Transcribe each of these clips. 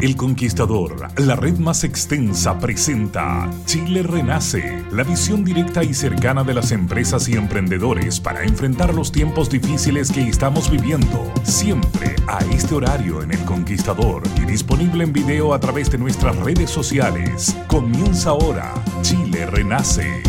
El Conquistador, la red más extensa, presenta Chile Renace, la visión directa y cercana de las empresas y emprendedores para enfrentar los tiempos difíciles que estamos viviendo. Siempre a este horario en El Conquistador y disponible en video a través de nuestras redes sociales. Comienza ahora Chile Renace.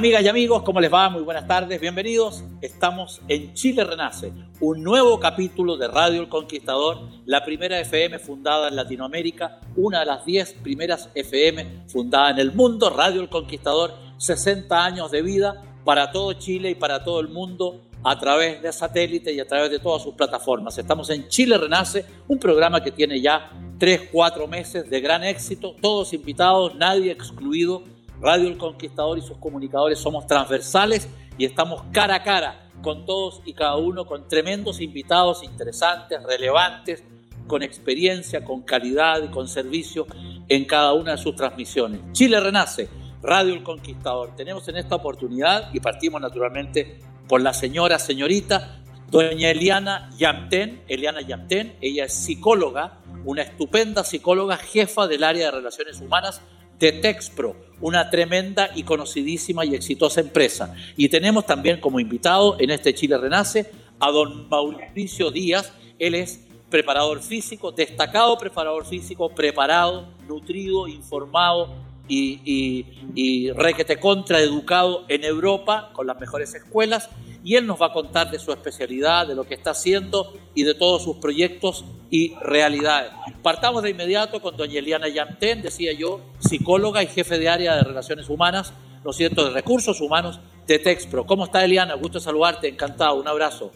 Amigas y amigos, ¿cómo les va? Muy buenas tardes, bienvenidos. Estamos en Chile Renace, un nuevo capítulo de Radio El Conquistador, la primera FM fundada en Latinoamérica, una de las 10 primeras FM fundada en el mundo, Radio El Conquistador, 60 años de vida para todo Chile y para todo el mundo a través de satélite y a través de todas sus plataformas. Estamos en Chile Renace, un programa que tiene ya 3, 4 meses de gran éxito, todos invitados, nadie excluido Radio El Conquistador y sus comunicadores somos transversales y estamos cara a cara con todos y cada uno, con tremendos invitados interesantes, relevantes, con experiencia, con calidad y con servicio en cada una de sus transmisiones. Chile Renace, Radio El Conquistador. Tenemos en esta oportunidad, y partimos naturalmente por la señora, señorita, doña Eliana Yamten, Eliana Yamten, ella es psicóloga, una estupenda psicóloga, jefa del área de relaciones humanas de Texpro, una tremenda y conocidísima y exitosa empresa. Y tenemos también como invitado en este Chile Renace a don Mauricio Díaz. Él es preparador físico, destacado preparador físico, preparado, nutrido, informado y, y, requete contraeducado en Europa con las mejores escuelas y él nos va a contar de su especialidad, de lo que está haciendo y de todos sus proyectos y realidades. Partamos de inmediato con doña Eliana Yamten, decía yo, psicóloga y jefe de área de relaciones humanas, lo siento, de recursos humanos de Texpro. ¿Cómo está Eliana? Gusto saludarte, encantado, un abrazo.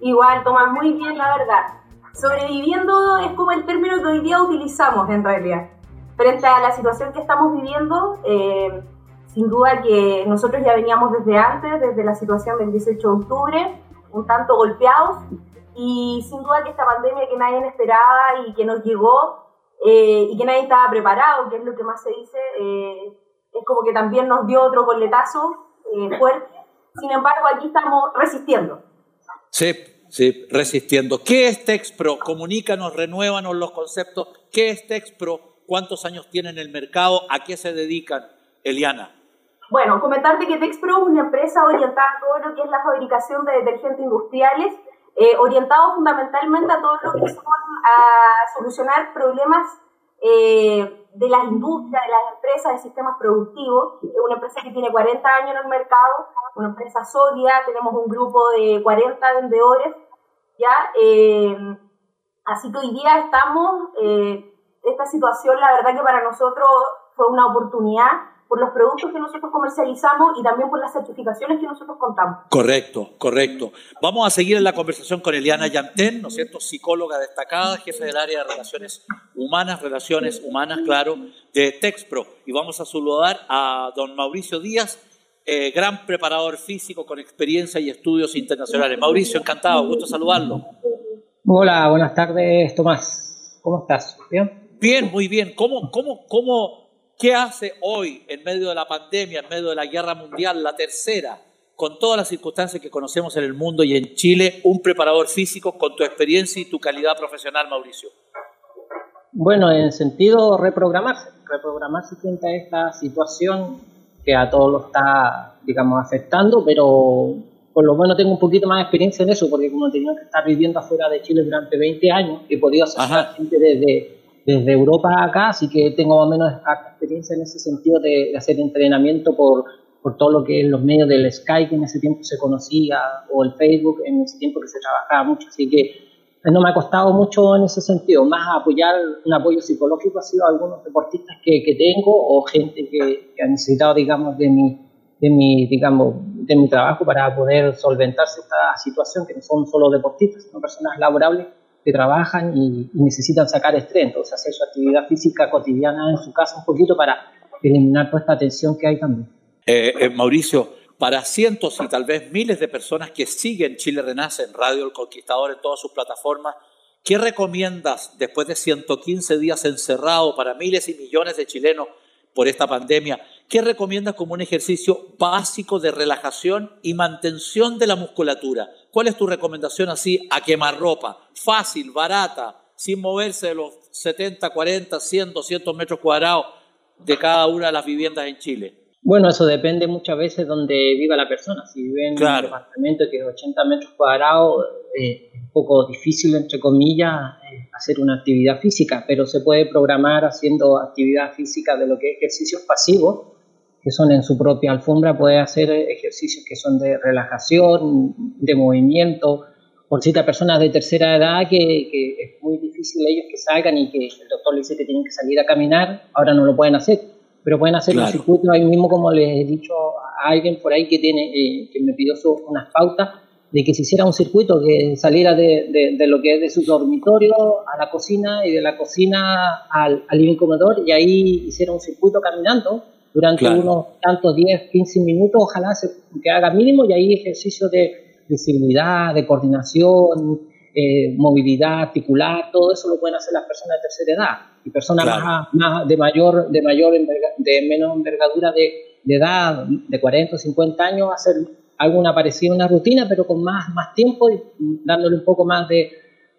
Igual, Tomás, muy bien, la verdad. Sobreviviendo es como el término que hoy día utilizamos en realidad. Frente a la situación que estamos viviendo, eh, sin duda que nosotros ya veníamos desde antes, desde la situación del 18 de octubre, un tanto golpeados, y sin duda que esta pandemia que nadie esperaba y que nos llegó eh, y que nadie estaba preparado, que es lo que más se dice, eh, es como que también nos dio otro coletazo eh, fuerte. Sin embargo, aquí estamos resistiendo. Sí, sí, resistiendo. ¿Qué es Texpro? Comunícanos, renuévanos los conceptos. ¿Qué es Texpro? ¿Cuántos años tiene en el mercado? ¿A qué se dedican, Eliana? Bueno, comentarte que Texpro es una empresa orientada a todo lo que es la fabricación de detergentes industriales, eh, orientado fundamentalmente a todo lo que son a solucionar problemas eh, de las industrias, de las empresas, de sistemas productivos. Es una empresa que tiene 40 años en el mercado, una empresa sólida, tenemos un grupo de 40 vendedores, ¿ya? Eh, así que hoy día estamos, eh, esta situación la verdad que para nosotros fue una oportunidad por los productos que nosotros comercializamos y también por las certificaciones que nosotros contamos. Correcto, correcto. Vamos a seguir en la conversación con Eliana Yantén, ¿no es cierto? Psicóloga destacada, jefe del área de relaciones humanas, relaciones humanas, claro, de Texpro. Y vamos a saludar a don Mauricio Díaz, eh, gran preparador físico con experiencia y estudios internacionales. Mauricio, encantado, gusto saludarlo. Hola, buenas tardes, Tomás. ¿Cómo estás? ¿Bien? Bien, muy bien. ¿Cómo, cómo, cómo ¿Qué hace hoy, en medio de la pandemia, en medio de la guerra mundial, la tercera, con todas las circunstancias que conocemos en el mundo y en Chile, un preparador físico con tu experiencia y tu calidad profesional, Mauricio? Bueno, en sentido reprogramarse, reprogramarse frente a esta situación que a todos lo está, digamos, afectando, pero por lo menos tengo un poquito más de experiencia en eso, porque como he tenido que estar viviendo afuera de Chile durante 20 años, he podido hacer gente desde, desde Europa acá, así que tengo más o menos experiencia en ese sentido de, hacer entrenamiento por, por todo lo que es los medios del Skype que en ese tiempo se conocía, o el Facebook en ese tiempo que se trabajaba mucho, así que no me ha costado mucho en ese sentido, más apoyar un apoyo psicológico ha sido algunos deportistas que, que tengo o gente que, que, ha necesitado, digamos, de mi, de mi, digamos, de mi trabajo para poder solventarse esta situación, que no son solo deportistas, sino personas laborables que trabajan y, necesitan sacar estrés, entonces hacer su actividad física cotidiana en su casa un poquito para eliminar toda esta tensión que hay también. Eh, eh, Mauricio, para cientos y tal vez miles de personas que siguen Chile Renace en Radio El Conquistador en todas sus plataformas, ¿qué recomiendas después de 115 días encerrado para miles y millones de chilenos por esta pandemia? ¿Qué recomiendas como un ejercicio básico de relajación y mantención de la musculatura? ¿Cuál es tu recomendación así a quemar ropa? Fácil, barata, sin moverse de los 70, 40, 100, 200 metros cuadrados de cada una de las viviendas en Chile. Bueno, eso depende muchas veces de donde viva la persona. Si vive en claro. un departamento que es 80 metros cuadrados, eh, es un poco difícil, entre comillas, eh, hacer una actividad física, pero se puede programar haciendo actividad física de lo que es ejercicios pasivos, que son en su propia alfombra, puede hacer ejercicios que son de relajación, de movimiento, por ciertas personas de tercera edad que, que es muy difícil ellos que salgan y que el doctor les dice que tienen que salir a caminar, ahora no lo pueden hacer pero pueden hacer claro. un circuito ahí mismo, como les he dicho a alguien por ahí que, tiene, eh, que me pidió su, unas pautas, de que se hiciera un circuito que saliera de, de, de, lo que es de su dormitorio a la cocina y de la cocina al, al living comedor y ahí hiciera un circuito caminando durante claro. unos tantos 10, 15 minutos, ojalá se, que haga mínimo y ahí ejercicio de visibilidad, de coordinación, eh, movilidad articular, todo eso lo pueden hacer las personas de tercera edad y personas claro. más, más, de mayor, de mayor enverga, de menos envergadura de, de, edad, de 40 o 50 años, hacer alguna parecida una rutina, pero con más, más tiempo y dándole un poco más de,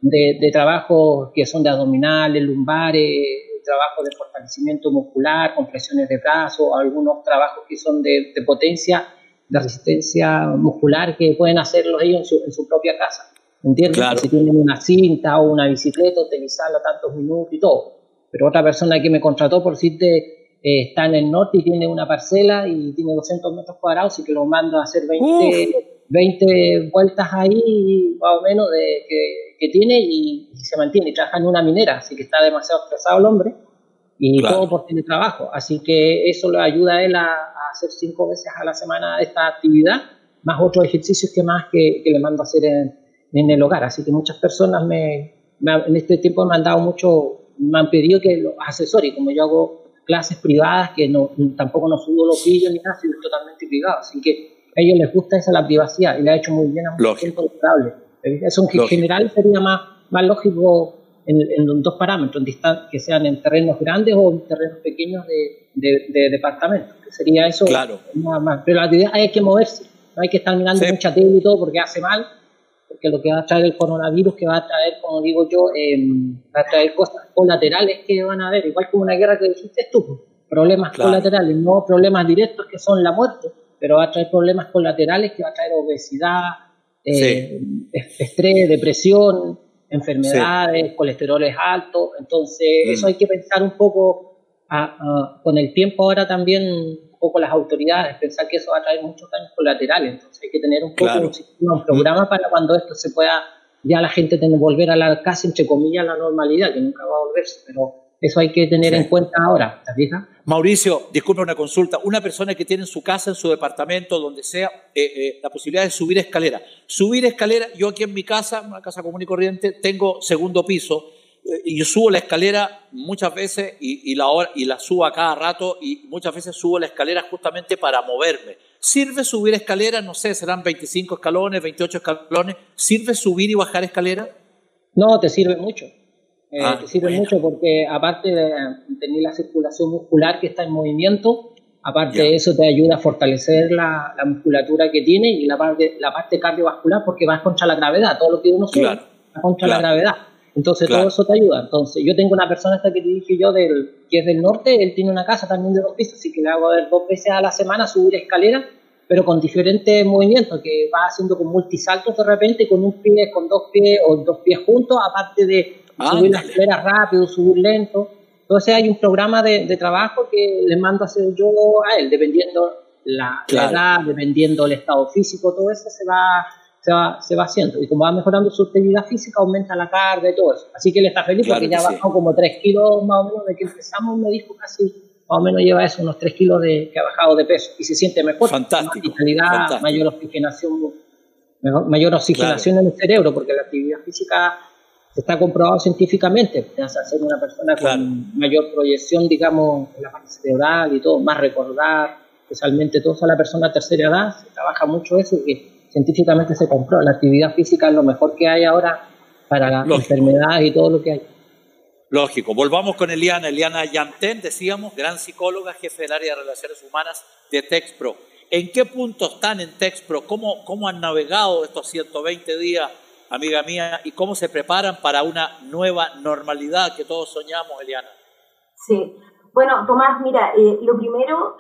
de, de trabajo que son de abdominales, lumbares, trabajo de fortalecimiento muscular, compresiones de brazos, algunos trabajos que son de, de potencia, de resistencia muscular que pueden hacerlos ellos en su, en su propia casa. ¿Entiendes? Claro. Si tienen una cinta o una bicicleta, utilizarla tantos minutos y todo. Pero otra persona que me contrató, por decirte, eh, está en el norte y tiene una parcela y tiene 200 metros cuadrados y que lo mando a hacer 20, 20 vueltas ahí, más o menos, de, que, que, tiene y, y, se mantiene. Y trabaja en una minera, así que está demasiado estresado el hombre y claro. todo por tener trabajo. Así que eso le ayuda a él a, a, hacer cinco veces a la semana esta actividad, más otros ejercicios que más que, que le mando a hacer en en el hogar. Así que muchas personas me, me, en este tiempo me han dado mucho, me han pedido que los asesore. Y como yo hago clases privadas, que no, tampoco no subo los vídeos ni nada, sino totalmente privado. Así que a ellos les gusta esa la privacidad y le ha hecho muy bien a mucha gente. Eso en general sería más, más lógico en, en dos parámetros, que sean en terrenos grandes o en terrenos pequeños de, de, de departamentos. Que sería eso claro. más, más. Pero la idea hay que moverse, no hay que estar mirando sí. mucha tele y todo porque hace mal porque lo que va a traer el coronavirus, que va a traer, como digo yo, eh, va a traer cosas colaterales que van a haber, igual como una guerra que dijiste tú, problemas claro. colaterales, no problemas directos que son la muerte, pero va a traer problemas colaterales que va a traer obesidad, eh, sí. estrés, depresión, enfermedades, sí. colesteroles altos, entonces mm. eso hay que pensar un poco a, a, con el tiempo ahora también poco las autoridades, pensar que eso va a traer muchos daños colaterales. Entonces hay que tener un poco claro. un, sistema, un programa para cuando esto se pueda, ya la gente tener, volver a la casa, entre comillas, la normalidad, que nunca va a volverse, pero eso hay que tener sí. en cuenta ahora, ¿te fijas? Mauricio, disculpe una consulta. Una persona que tiene en su casa, en su departamento, donde sea, eh, eh, la posibilidad de subir escalera. Subir escalera, yo aquí en mi casa, una casa común y corriente, tengo segundo piso yo subo la escalera muchas veces y, y, la, y la subo a cada rato y muchas veces subo la escalera justamente para moverme. ¿Sirve subir escaleras? No sé, serán 25 escalones, 28 escalones. ¿Sirve subir y bajar escalera? No, te sirve mucho. Eh, ah, te sirve bueno. mucho porque aparte de tener la circulación muscular que está en movimiento, aparte de eso te ayuda a fortalecer la, la, musculatura que tiene y la parte, la parte cardiovascular porque vas contra la gravedad. Todo lo que uno sube claro, va contra claro. la gravedad. Entonces todo eso te ayuda. Entonces yo tengo una persona esta que te dije yo del, que es del norte, él tiene una casa también de dos pisos, así que le hago ver dos veces a la semana subir escalera, pero con diferentes movimientos, que va haciendo con multisaltos de repente, con un pie, con dos pies o dos pies juntos, aparte de subir la escalera rápido, subir lento. Entonces hay un programa de, trabajo que le mando a hacer yo a él, dependiendo la, la edad, dependiendo el estado físico, todo eso se va se va, se va haciendo. Y como va mejorando su actividad física, aumenta la carga y todo eso. Así que él está feliz porque ya ha bajado como 3 kilos más o menos de que empezamos, me dijo casi, más o menos lleva eso, unos 3 kilos de, que ha bajado de peso y se siente mejor. Fantástico. Más mayor oxigenación, mayor oxigenación en el cerebro, porque la actividad física está comprobado científicamente, te hace ser una persona con mayor proyección, digamos, en la parte cerebral y todo, más recordar, especialmente toda la persona de tercera edad, se trabaja mucho eso, que científicamente se compró. La actividad física es lo mejor que hay ahora para las enfermedades y todo lo que hay. Lógico. Volvamos con Eliana. Eliana Yantén, decíamos, gran psicóloga, jefe del área de relaciones humanas de TexPro. ¿En qué punto están en TexPro? ¿Cómo, ¿Cómo han navegado estos 120 días, amiga mía? ¿Y cómo se preparan para una nueva normalidad que todos soñamos, Eliana? Sí. Bueno, Tomás, mira, eh, lo primero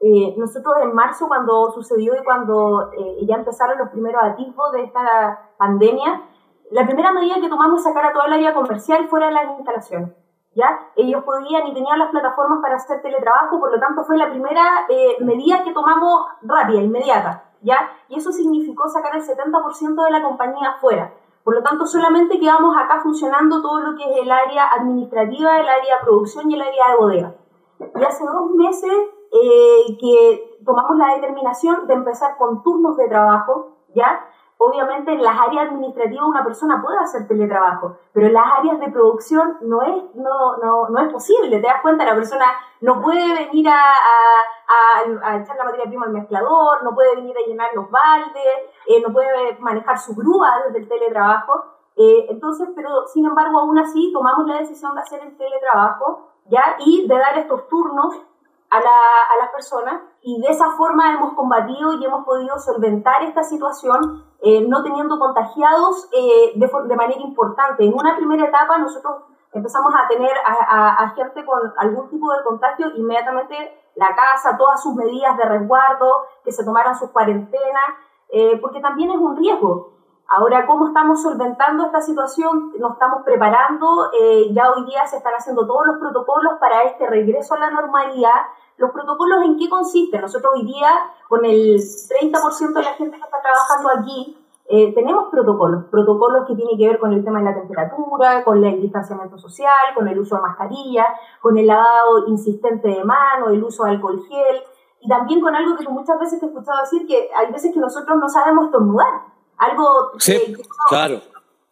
eh, nosotros en marzo, cuando sucedió y cuando eh, ya empezaron los primeros atisbos de esta pandemia, la primera medida que tomamos es sacar a toda el área comercial fuera de las instalaciones. ¿ya? Ellos podían y tenían las plataformas para hacer teletrabajo, por lo tanto fue la primera eh, medida que tomamos rápida, inmediata. ¿ya? Y eso significó sacar el 70% de la compañía fuera. Por lo tanto, solamente quedamos acá funcionando todo lo que es el área administrativa, el área de producción y el área de bodega. Y hace dos meses eh, que tomamos la determinación de empezar con turnos de trabajo, ¿ya? Obviamente en las áreas administrativas una persona puede hacer teletrabajo, pero en las áreas de producción no es, no, no, no es posible. Te das cuenta, la persona no puede venir a, a, a, echar la materia prima al mezclador, no puede venir a llenar los baldes, eh, no puede manejar su grúa desde el teletrabajo. Eh, entonces, pero sin embargo, aún así tomamos la decisión de hacer el teletrabajo, ¿ya? Y de dar estos turnos a, la, a las personas y de esa forma hemos combatido y hemos podido solventar esta situación eh, no teniendo contagiados eh, de, de, manera importante. En una primera etapa nosotros empezamos a tener a, a, gente con algún tipo de contagio, inmediatamente la casa, todas sus medidas de resguardo, que se tomaran sus cuarentenas, eh, porque también es un riesgo. Ahora, ¿cómo estamos solventando esta situación? Nos estamos preparando, eh, ya hoy día se están haciendo todos los protocolos para este regreso a la normalidad. ¿Los protocolos en qué consisten? Nosotros hoy día, con el 30% de la gente que está trabajando aquí, eh, tenemos protocolos, protocolos que tienen que ver con el tema de la temperatura, con el distanciamiento social, con el uso de mascarilla, con el lavado insistente de mano, el uso de alcohol gel, y también con algo que muchas veces te he escuchado decir, que hay veces que nosotros no sabemos estornudar. Algo sí, claro.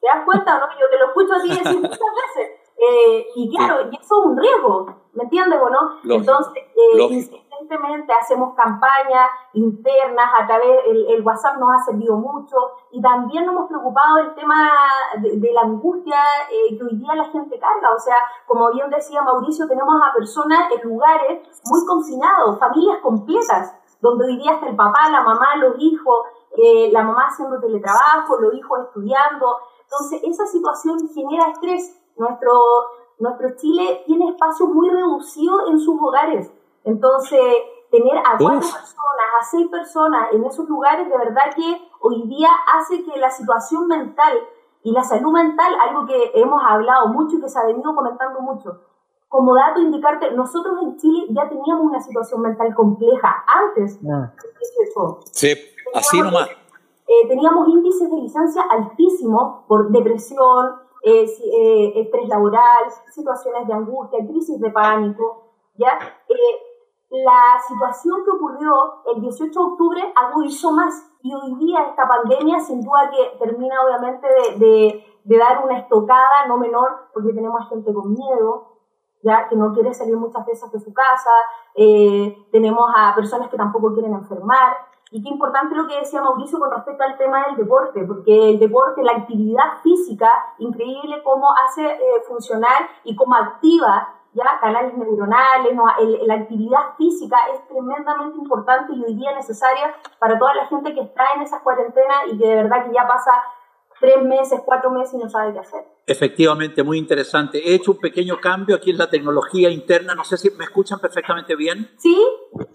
¿Te das cuenta no? Yo te lo escucho así decir muchas veces. Eh, y claro, y eso es un riesgo, ¿me entiendes o no? Entonces, eh, insistentemente hacemos campañas internas, a través el, el, WhatsApp nos ha servido mucho y también nos hemos preocupado del tema de, la angustia eh, que hoy día la gente carga. O sea, como bien decía Mauricio, tenemos a personas en lugares muy confinados, familias completas, donde hoy día está el papá, la mamá, los hijos, eh, la mamá haciendo teletrabajo, los hijos estudiando. Entonces, esa situación genera estrés. Nuestro, nuestro Chile tiene espacios muy reducidos en sus hogares. Entonces, tener a cuatro personas, a seis personas en esos lugares, de verdad que hoy día hace que la situación mental y la salud mental, algo que hemos hablado mucho y que se ha venido comentando mucho, como dato indicarte, nosotros en Chile ya teníamos una situación mental compleja antes ah. Sí, así nomás. Eh, teníamos índices de licencia altísimos por depresión, eh, eh, estrés laboral, situaciones de angustia, crisis de pánico. ¿ya? la situación que ocurrió el 18 de octubre agudizó más y hoy día esta pandemia sin duda que termina obviamente de, de, de dar una estocada no menor porque tenemos gente con miedo, ya que no quiere salir muchas veces de su casa, tenemos a personas que tampoco quieren enfermar, y qué importante lo que decía Mauricio con respecto al tema del deporte, porque el deporte, la actividad física, increíble cómo hace eh, funcionar y cómo activa ya canales neuronales, no, la actividad física es tremendamente importante y hoy día necesaria para toda la gente que está en esa cuarentena y que de verdad que ya pasa tres meses, cuatro meses y no sabe qué hacer. Efectivamente, muy interesante. He hecho un pequeño cambio aquí en la tecnología interna. No sé si me escuchan perfectamente bien. Sí.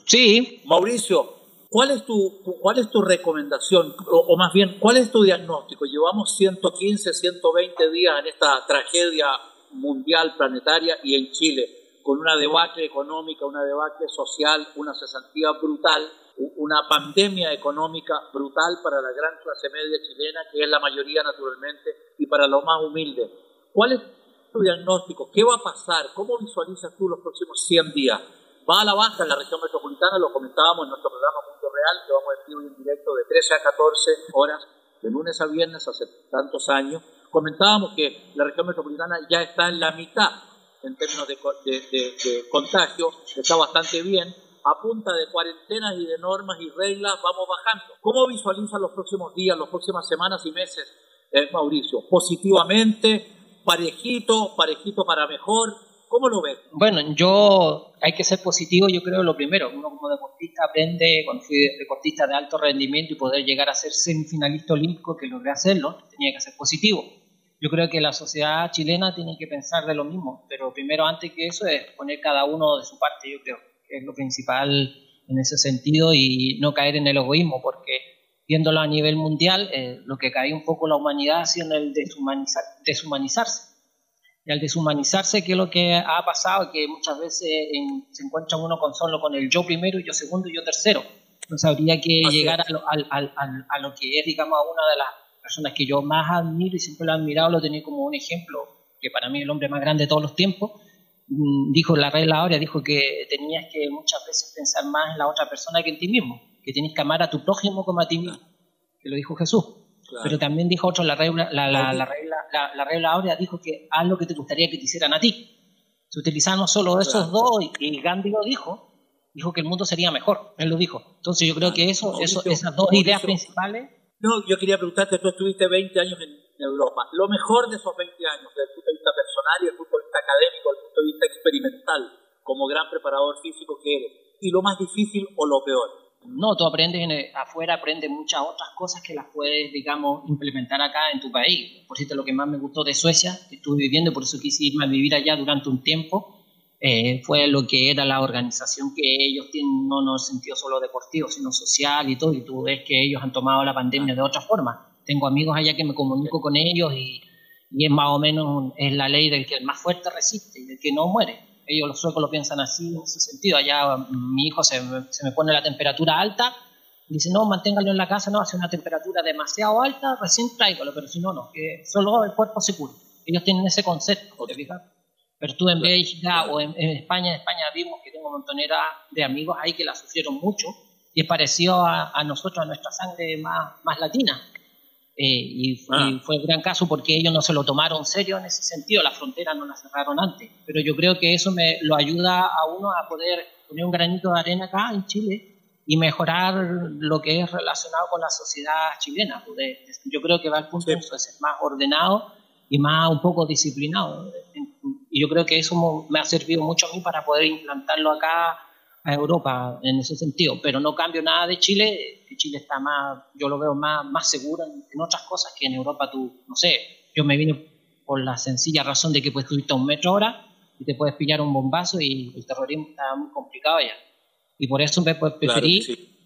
Sí. Mauricio, ¿cuál es tu, cuál es tu recomendación? O, más bien, ¿cuál es tu diagnóstico? Llevamos 115, 120 días en esta tragedia mundial, planetaria y en Chile, con una debacle económica, una debacle social, una cesantía brutal una pandemia económica brutal para la gran clase media chilena, que es la mayoría naturalmente, y para los más humildes. ¿Cuál es tu diagnóstico? ¿Qué va a pasar? ¿Cómo visualizas tú los próximos 100 días? Va a la baja en la región metropolitana, lo comentábamos en nuestro programa Mundo Real, que vamos a vivo en directo de 13 a 14 horas, de lunes a viernes hace tantos años. Comentábamos que la región metropolitana ya está en la mitad en términos de, de contagio, está bastante bien, a punta de cuarentenas y de normas y reglas vamos bajando. ¿Cómo visualiza los próximos días, las próximas semanas y meses, eh, Mauricio? ¿Positivamente? ¿Parejito? ¿Parejito para mejor? ¿Cómo lo ves? Bueno, yo hay que ser positivo, yo creo lo primero. Uno como deportista aprende, cuando fui deportista de alto rendimiento y poder llegar a ser semifinalista olímpico, que logré hacerlo, tenía que ser positivo. Yo creo que la sociedad chilena tiene que pensar de lo mismo, pero primero antes que eso es poner cada uno de su parte, yo creo es lo principal en ese sentido, y no caer en el egoísmo, porque viéndolo a nivel mundial, eh, lo que cae un poco la humanidad ha sido el deshumanizar, deshumanizarse. Y al deshumanizarse, que es lo que ha pasado, que muchas veces se encuentra uno con solo con el yo primero, yo segundo y yo tercero. Entonces habría que llegar a lo, a lo, que es, digamos, a una de las personas que yo más admiro y siempre lo he admirado, lo tenía como un ejemplo, que para mí es el hombre más grande de todos los tiempos, Mm, dijo la regla ahora, dijo que tenías que muchas veces pensar más en la otra persona que en ti mismo, que tenías que amar a tu prójimo como a ti mismo, que lo dijo Jesús. Pero también dijo otro, la regla, la, la, la regla, la, regla ahora dijo que haz lo que te gustaría que te hicieran a ti. Si utilizamos solo esos dos, y, Gandhi lo dijo, dijo que el mundo sería mejor, él lo dijo. Entonces yo creo que eso, eso esas dos ideas principales... No, yo quería preguntarte, tú estuviste 20 años en Europa. Lo mejor de esos 20 años, desde el punto de vista personal y desde el punto de vista académico, desde el punto de vista experimental, como gran preparador físico que eres, y lo más difícil o lo peor. No, tú aprendes afuera, aprendes muchas otras cosas que las puedes, digamos, implementar acá en tu país. Por cierto, lo que más me gustó de Suecia, que estuve viviendo, por eso quise irme a vivir allá durante un tiempo, eh, fue lo que era la organización que ellos tienen, no en el sentido solo deportivo, sino social y todo, y tú ves que ellos han tomado la pandemia de otra forma tengo amigos allá que me comunico con ellos y, y, es más o menos es la ley del que el más fuerte resiste y del que no muere. Ellos los suecos lo piensan así en ese sentido. Allá mm, mi hijo se, se me pone la temperatura alta dice, no, manténgalo en la casa, no, hace una temperatura demasiado alta, recién tráigalo, pero si no, no, que solo el cuerpo se cura. Ellos tienen ese concepto, ¿te fijas? Pero tú en Bélgica o en, España, en España vimos que tengo montonera de amigos ahí que la sufrieron mucho y es parecido a, a nosotros, a nuestra sangre más, más latina. Ah. y, fue un gran caso porque ellos no se lo tomaron serio en ese sentido, las fronteras no las cerraron antes. Pero yo creo que eso me lo ayuda a uno a poder poner un granito de arena acá en Chile y mejorar lo que es relacionado con la sociedad chilena. Yo creo que va al punto de ser más ordenado y más un poco disciplinado. Y yo creo que eso me ha servido mucho a mí para poder implantarlo acá a Europa en ese sentido, pero no cambio nada de Chile, que Chile está más, yo lo veo más, más seguro en, otras cosas que en Europa. Tú, no sé, yo me vine por la sencilla razón de que puedes subirte a un metro ahora y te puedes pillar un bombazo y el terrorismo está muy complicado allá. Y por eso me preferí,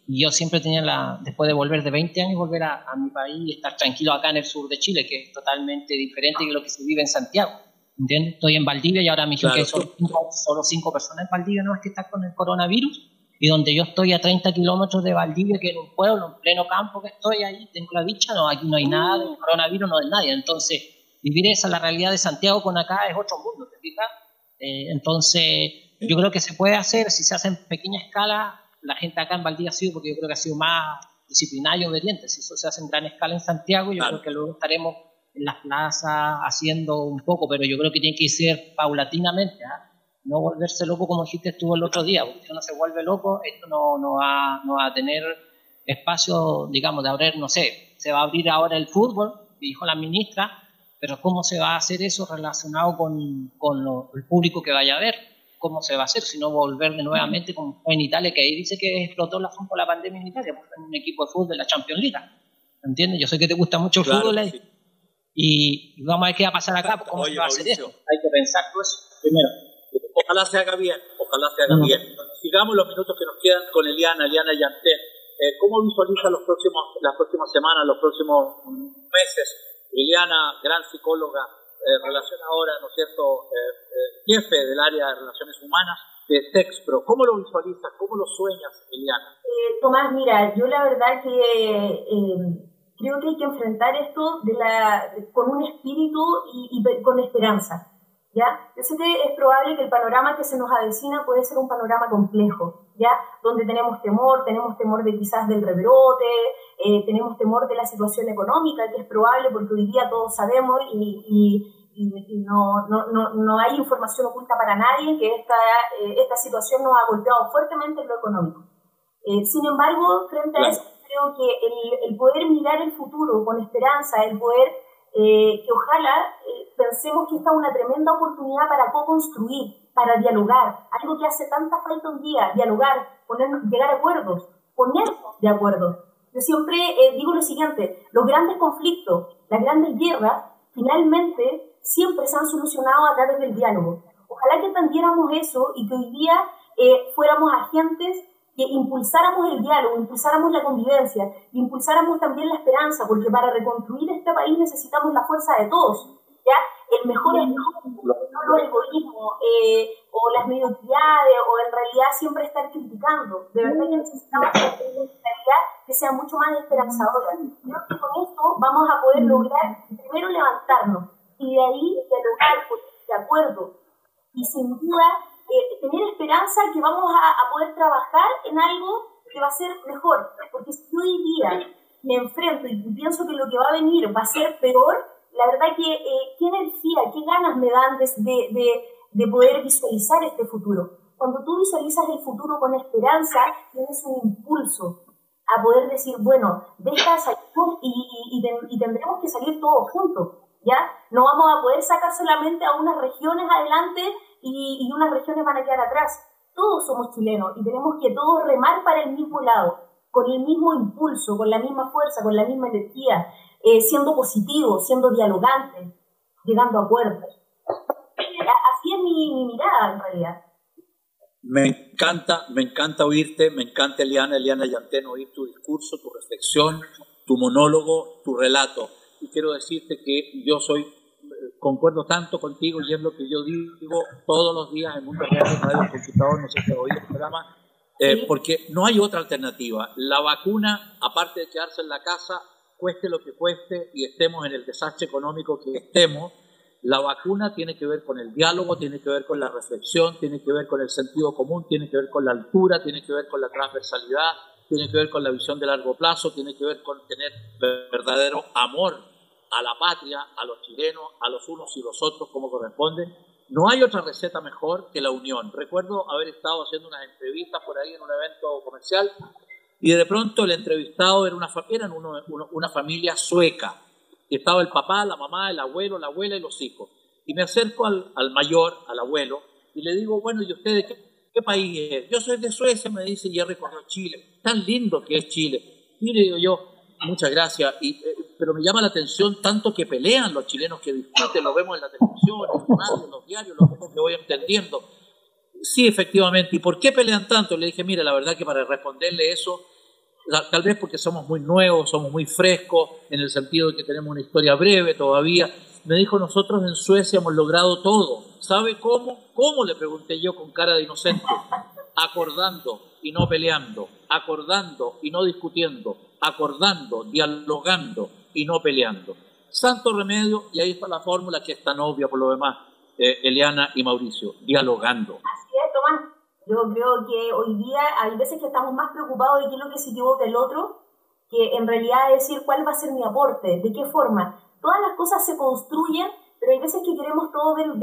y yo siempre tenía la, después de volver de 20 años, volver a, a mi país y estar tranquilo acá en el sur de Chile, que es totalmente diferente de lo que se vive en Santiago ¿entiendes? Estoy en Valdivia y ahora me dijeron que hay solo cinco, personas en Valdivia no es que están con el coronavirus y donde yo estoy a 30 kilómetros de Valdivia, que es un pueblo, en pleno campo que estoy ahí, tengo la dicha, no, aquí no hay nada del coronavirus, no hay nadie. Entonces, vivir esa, la realidad de Santiago con acá es otro mundo, ¿te fijas? Eh, entonces, yo creo que se puede hacer, si se hace en pequeña escala, la gente acá en Valdivia ha sido, porque yo creo que ha sido más disciplinario y obediente, si eso se hace en gran escala en Santiago, yo creo que luego estaremos en las plazas haciendo un poco, pero yo creo que tiene que ser paulatinamente, ¿ah? no volverse loco como dijiste tú el otro día, porque si uno se vuelve loco, esto no, no, va, no va a tener espacio, digamos, de abrir, no sé, se va a abrir ahora el fútbol, dijo la ministra, pero ¿cómo se va a hacer eso relacionado con, con el público que vaya a ver? ¿Cómo se va a hacer? Si no volver nuevamente como fue en Italia, que ahí dice que explotó la, la pandemia en Italia, porque en un equipo de fútbol de la Champions League. ¿Entiendes? Yo sé que te gusta mucho el fútbol, Y vamos a ver qué va a pasar acá, cómo se va a hacer esto. Hay que pensar todo eso primero. Ojalá se haga bien, ojalá se haga bien. Sigamos los minutos que nos quedan con Eliana, Eliana Yantén. Eh, ¿Cómo visualiza los próximos, las próximas semanas, los próximos meses? Eliana, gran psicóloga, eh, relacionadora, ¿no es cierto?, eh, eh, jefe del área de relaciones humanas de Texpro. ¿Cómo lo visualizas? ¿Cómo lo sueñas, Eliana? Tomás, mira, yo la verdad que creo que hay que enfrentar esto de la, con un espíritu y, con esperanza. ¿Ya? Yo sé que es probable que el panorama que se nos avecina puede ser un panorama complejo, ¿ya? Donde tenemos temor, tenemos temor de quizás del rebrote, eh, tenemos temor de la situación económica, que es probable porque hoy día todos sabemos y, y, no, no, no, no, hay información oculta para nadie que esta, eh, esta situación nos ha golpeado fuertemente en lo económico. Eh, sin embargo, frente a eso, creo que el, el, poder mirar el futuro con esperanza, el poder eh, que ojalá eh, pensemos que esta es una tremenda oportunidad para co-construir, para dialogar, algo que hace tanta falta un día, dialogar, ponernos, llegar a acuerdos, ponernos de acuerdo. Yo siempre eh, digo lo siguiente, los grandes conflictos, las grandes guerras, finalmente siempre se han solucionado a través del diálogo. Ojalá que entendiéramos eso y que hoy día fuéramos agentes que impulsáramos el diálogo, impulsáramos la convivencia, impulsáramos también la esperanza, porque para reconstruir este país necesitamos la fuerza de todos. ¿ya? El mejor es no los egoísmos eh, o las mediocridades o en realidad siempre estar criticando. De verdad que necesitamos una realidad que sea mucho más esperanzadora. Creo que con esto vamos a poder lograr primero levantarnos y de ahí dialogar de acuerdo. Y sin duda eh, tener esperanza que vamos a, poder trabajar en algo que va a ser mejor. Porque si hoy día me enfrento y pienso que lo que va a venir va a ser peor, la verdad que eh, qué energía, qué ganas me dan de, de, de, poder visualizar este futuro. Cuando tú visualizas el futuro con esperanza, tienes un impulso a poder decir, bueno, deja salir y, y, y, tendremos que salir todos juntos, ¿ya? No vamos a poder sacar solamente a unas regiones adelante y, unas regiones van a quedar atrás. Todos somos chilenos y tenemos que todos remar para el mismo lado, con el mismo impulso, con la misma fuerza, con la misma energía, eh, siendo positivos, siendo dialogantes, llegando a acuerdos. Así es mi, mirada en realidad. Me encanta, me encanta oírte, me encanta Eliana, Eliana Yantén, oír tu discurso, tu reflexión, tu monólogo, tu relato. Y quiero decirte que yo soy concuerdo tanto contigo y es lo que yo digo todos los días en Mundo Real Radio Conquistador, no sé si oído el programa, eh, porque no hay otra alternativa. La vacuna, aparte de quedarse en la casa, cueste lo que cueste y estemos en el desastre económico que estemos, la vacuna tiene que ver con el diálogo, tiene que ver con la reflexión, tiene que ver con el sentido común, tiene que ver con la altura, tiene que ver con la transversalidad, tiene que ver con la visión de largo plazo, tiene que ver con tener verdadero amor a la patria, a los chilenos, a los unos y los otros como corresponde. No hay otra receta mejor que la unión. Recuerdo haber estado haciendo unas entrevistas por ahí en un evento comercial y de pronto el entrevistado era una, eran una familia sueca. Y estaba el papá, la mamá, el abuelo, la abuela y los hijos. Y me acerco al, mayor, al abuelo, y le digo, bueno, ¿y usted de qué, país es? Yo soy de Suecia, me dice, y he recorrido Chile. Tan lindo que es Chile. Y le digo yo, muchas gracias. Y eh, pero me llama la atención tanto que pelean los chilenos que discuten, lo vemos en la televisión, en los diarios, lo que voy entendiendo. Sí, efectivamente. ¿Y por qué pelean tanto? Le dije, mire, la verdad que para responderle eso, tal vez porque somos muy nuevos, somos muy frescos, en el sentido de que tenemos una historia breve todavía. Me dijo, nosotros en Suecia hemos logrado todo. ¿Sabe cómo? ¿Cómo? Le pregunté yo con cara de inocente. Acordando y no peleando, acordando y no discutiendo, acordando, dialogando y no peleando. Santo remedio, y ahí está la fórmula que es tan obvia por lo demás, eh, Eliana y Mauricio, dialogando. Así es, Tomás. Yo creo que hoy día hay veces que estamos más preocupados de qué es lo que se equivoca el otro, que en realidad decir cuál va a ser mi aporte, de qué forma. Todas las cosas se construyen, pero hay veces que queremos todo del,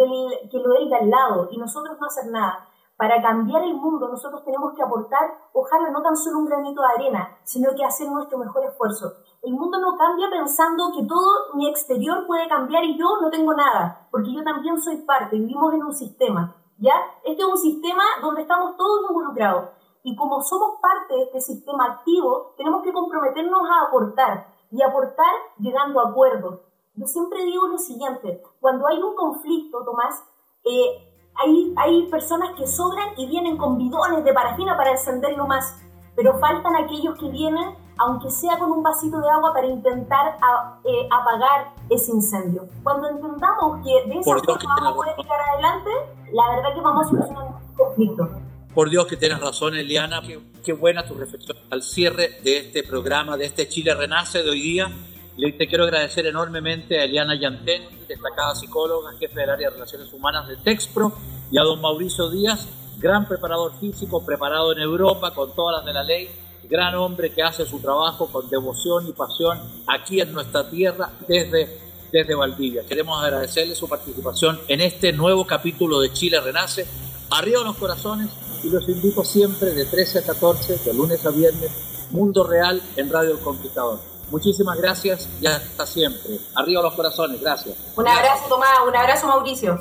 que lo del de al lado y nosotros no hacer nada. Para cambiar el mundo nosotros tenemos que aportar, ojalá no tan solo un granito de arena, sino que hacer nuestro mejor esfuerzo. El mundo no cambia pensando que todo mi exterior puede cambiar y yo no tengo nada, porque yo también soy parte, vivimos en un sistema, ¿ya? Este es un sistema donde estamos todos involucrados. Y como somos parte de este sistema activo, tenemos que comprometernos a aportar y aportar llegando a acuerdos, Yo siempre digo lo siguiente, cuando hay un conflicto, Tomás, eh, hay, hay personas que sobran y vienen con bidones de parafina para encenderlo más, pero faltan aquellos que vienen, aunque sea con un vasito de agua, para intentar eh, apagar ese incendio. Cuando entendamos que de esa forma vamos a poder llegar adelante, la verdad que vamos a solucionar un conflicto. Por Dios que tienes razón, Eliana. Qué, qué, buena tu reflexión al cierre de este programa, de este Chile Renace de hoy día. Le te quiero agradecer enormemente a Eliana Yantén, destacada psicóloga, jefe del área de Relaciones Humanas de Texpro, y a don Mauricio Díaz, gran preparador físico, preparado en Europa con todas las de la ley, gran hombre que hace su trabajo con devoción y pasión aquí en nuestra tierra desde, desde Valdivia. Queremos agradecerle su participación en este nuevo capítulo de Chile Renace. Arriba los corazones y los invito siempre de 13 a 14, de lunes a viernes, Mundo Real en Radio El Conquistador. Muchísimas gracias y hasta siempre. Arriba los corazones, gracias. Un abrazo, Tomás, un abrazo, Mauricio.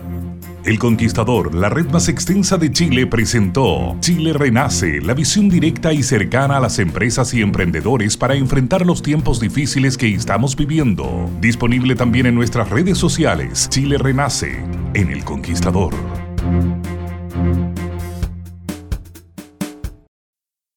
El Conquistador, la red más extensa de Chile, presentó Chile Renace, la visión directa y cercana a las empresas y emprendedores para enfrentar los tiempos difíciles que estamos viviendo. Disponible también en nuestras redes sociales, Chile Renace, en El Conquistador.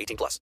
18 plus.